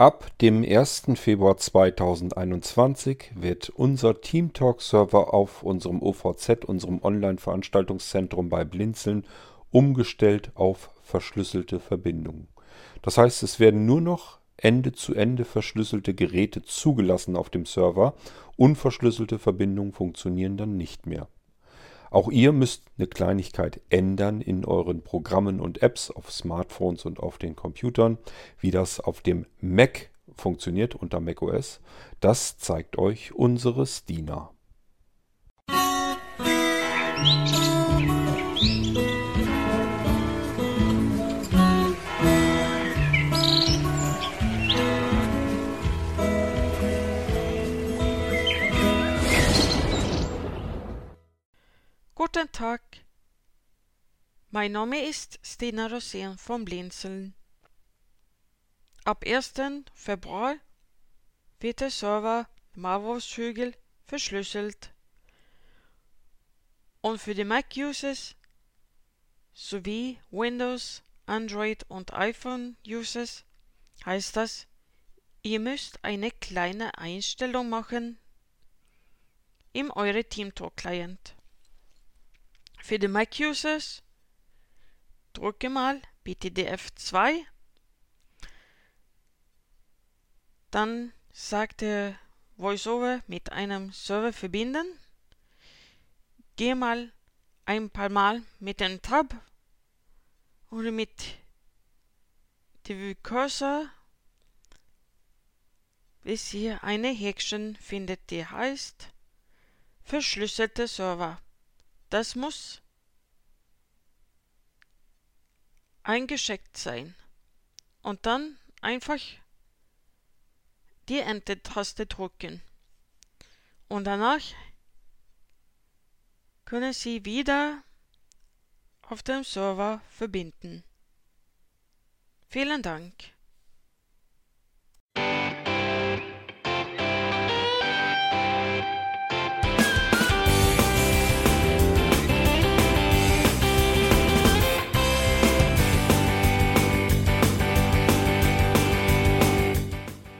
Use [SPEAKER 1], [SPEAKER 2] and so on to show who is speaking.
[SPEAKER 1] Ab dem 1. Februar 2021 wird unser TeamTalk-Server auf unserem OVZ, unserem Online-Veranstaltungszentrum bei Blinzeln, umgestellt auf verschlüsselte Verbindungen. Das heißt, es werden nur noch Ende-zu-Ende verschlüsselte Geräte zugelassen auf dem Server. Unverschlüsselte Verbindungen funktionieren dann nicht mehr. Auch ihr müsst eine Kleinigkeit ändern in euren Programmen und Apps auf Smartphones und auf den Computern. Wie das auf dem Mac funktioniert unter macOS, das zeigt euch unsere Stina.
[SPEAKER 2] Guten Tag. Mein Name ist Stina Rosén von Blinzeln. Ab 1. Februar wird der Server Marvos-Hügel verschlüsselt und für die Mac-Users sowie Windows, Android und iPhone-Users heißt das, ihr müsst eine kleine Einstellung machen im eure TeamTalk-Client. Für die Mac-Users drücke mal bitte die F2. Dann sagt der VoiceOver mit einem Server verbinden. Gehe mal ein paar Mal mit dem Tab oder mit dem Cursor bis ihr eine Häkchen findet, die heißt verschlüsselte Server. Das muss eingeschickt sein. Und dann einfach die Enter-Taste drücken. Und danach können Sie wieder auf dem Server verbinden. Vielen Dank.